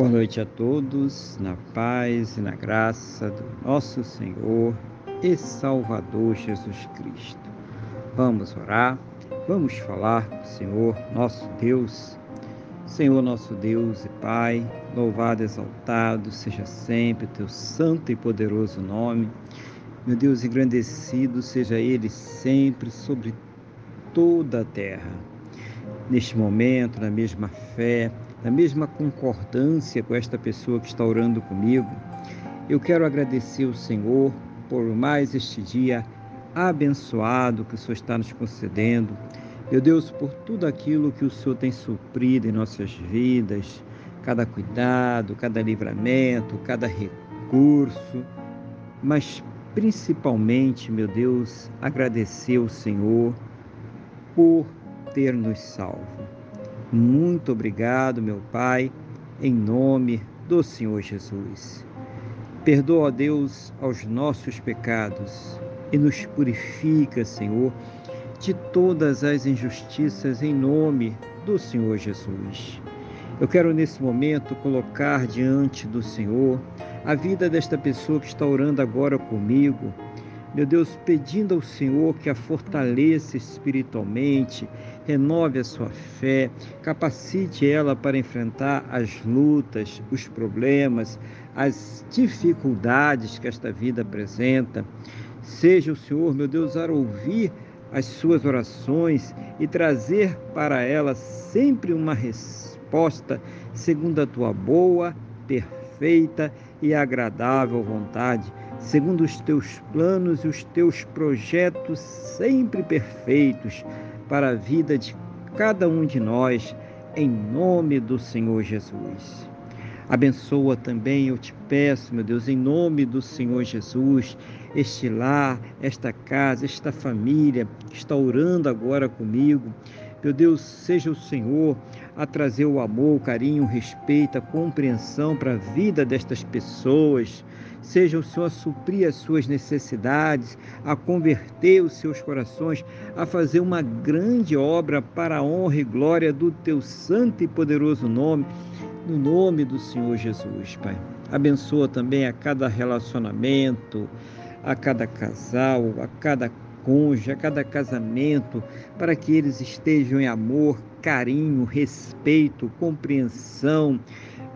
Boa noite a todos, na paz e na graça do nosso Senhor e Salvador Jesus Cristo. Vamos orar, vamos falar com o Senhor, nosso Deus. Senhor, nosso Deus e Pai, louvado, exaltado seja sempre o teu santo e poderoso nome. Meu Deus, engrandecido seja Ele sempre sobre toda a terra. Neste momento, na mesma fé, na mesma concordância com esta pessoa que está orando comigo, eu quero agradecer ao Senhor por mais este dia abençoado que o Senhor está nos concedendo. Meu Deus, por tudo aquilo que o Senhor tem suprido em nossas vidas, cada cuidado, cada livramento, cada recurso, mas principalmente, meu Deus, agradecer ao Senhor por ter nos salvo. Muito obrigado, meu Pai, em nome do Senhor Jesus. Perdoa, Deus, aos nossos pecados e nos purifica, Senhor, de todas as injustiças em nome do Senhor Jesus. Eu quero nesse momento colocar diante do Senhor a vida desta pessoa que está orando agora comigo meu Deus, pedindo ao Senhor que a fortaleça espiritualmente, renove a sua fé, capacite ela para enfrentar as lutas, os problemas, as dificuldades que esta vida apresenta. Seja o Senhor, meu Deus, a ouvir as suas orações e trazer para ela sempre uma resposta segundo a tua boa, perfeita e agradável vontade segundo os teus planos e os teus projetos sempre perfeitos para a vida de cada um de nós, em nome do Senhor Jesus. Abençoa também, eu te peço, meu Deus, em nome do Senhor Jesus, este lar, esta casa, esta família que está orando agora comigo. Meu Deus, seja o Senhor a trazer o amor, o carinho, o respeito, a compreensão para a vida destas pessoas. Seja o Senhor a suprir as suas necessidades, a converter os seus corações, a fazer uma grande obra para a honra e glória do teu santo e poderoso nome, no nome do Senhor Jesus, Pai. Abençoa também a cada relacionamento, a cada casal, a cada cônjuge, a cada casamento, para que eles estejam em amor, carinho, respeito, compreensão.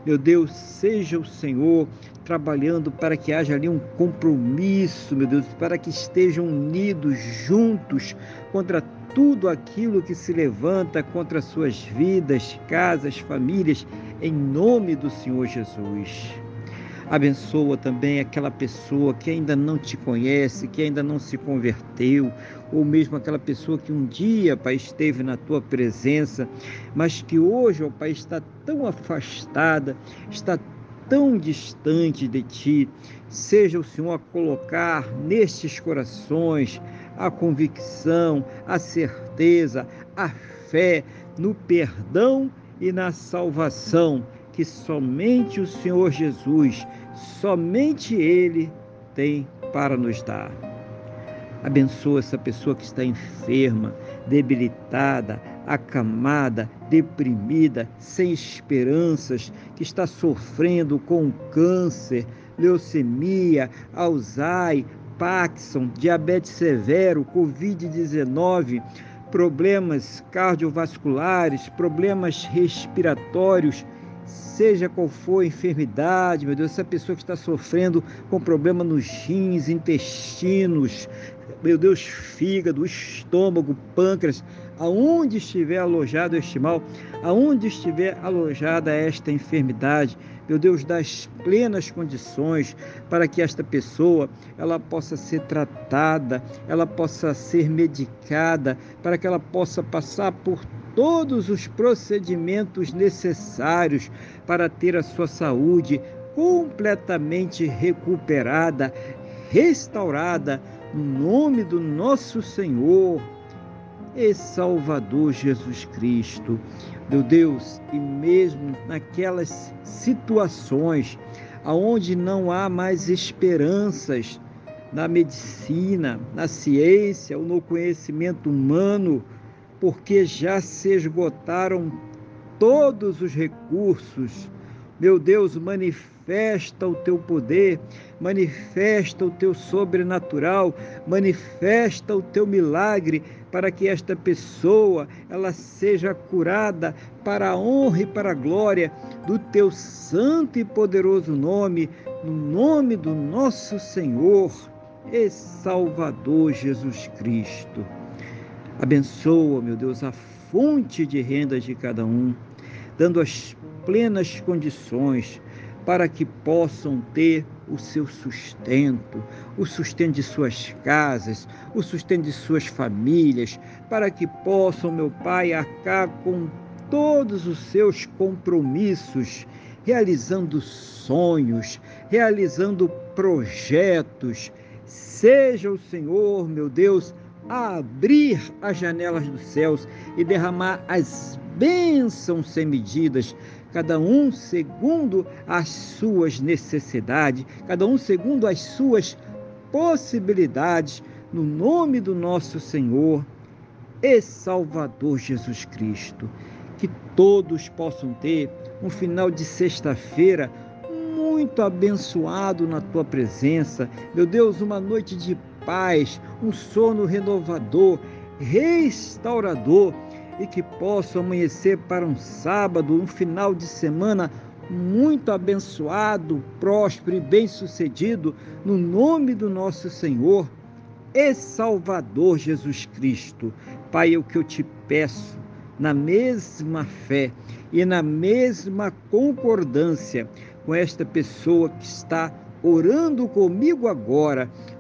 Meu Deus, seja o Senhor trabalhando para que haja ali um compromisso, meu Deus, para que estejam unidos juntos contra tudo aquilo que se levanta contra suas vidas, casas, famílias, em nome do Senhor Jesus. Abençoa também aquela pessoa que ainda não te conhece, que ainda não se converteu, ou mesmo aquela pessoa que um dia, Pai, esteve na tua presença, mas que hoje, ó Pai, está tão afastada, está tão distante de ti. Seja o Senhor a colocar nestes corações a convicção, a certeza, a fé no perdão e na salvação que somente o Senhor Jesus, somente Ele tem para nos dar. Abençoa essa pessoa que está enferma, debilitada, acamada, deprimida, sem esperanças, que está sofrendo com câncer, leucemia, Alzheimer, Parkinson, diabetes severo, Covid-19, problemas cardiovasculares, problemas respiratórios, seja qual for a enfermidade, meu Deus, essa pessoa que está sofrendo com problema nos rins, intestinos, meu Deus, fígado, estômago, pâncreas, aonde estiver alojado este mal, aonde estiver alojada esta enfermidade, meu Deus, dá as plenas condições para que esta pessoa ela possa ser tratada, ela possa ser medicada, para que ela possa passar por todos os procedimentos necessários para ter a sua saúde completamente recuperada, restaurada, no nome do nosso Senhor e Salvador Jesus Cristo. Meu Deus, e mesmo naquelas situações aonde não há mais esperanças na medicina, na ciência ou no conhecimento humano, porque já se esgotaram todos os recursos. Meu Deus, manifesta o teu poder, manifesta o teu sobrenatural, manifesta o teu milagre para que esta pessoa ela seja curada para a honra e para a glória do teu santo e poderoso nome, no nome do nosso Senhor e Salvador Jesus Cristo. Abençoa, meu Deus, a fonte de rendas de cada um, dando as plenas condições para que possam ter o seu sustento, o sustento de suas casas, o sustento de suas famílias, para que possam, meu Pai, arcar com todos os seus compromissos, realizando sonhos, realizando projetos. Seja o Senhor, meu Deus, a abrir as janelas dos céus e derramar as bênçãos sem medidas, cada um segundo as suas necessidades, cada um segundo as suas possibilidades, no nome do nosso Senhor e Salvador Jesus Cristo. Que todos possam ter um final de sexta-feira muito abençoado na tua presença. Meu Deus, uma noite de paz, um sono renovador, restaurador e que possa amanhecer para um sábado, um final de semana muito abençoado, próspero e bem-sucedido, no nome do nosso Senhor e Salvador Jesus Cristo. Pai, é o que eu te peço, na mesma fé e na mesma concordância com esta pessoa que está orando comigo agora,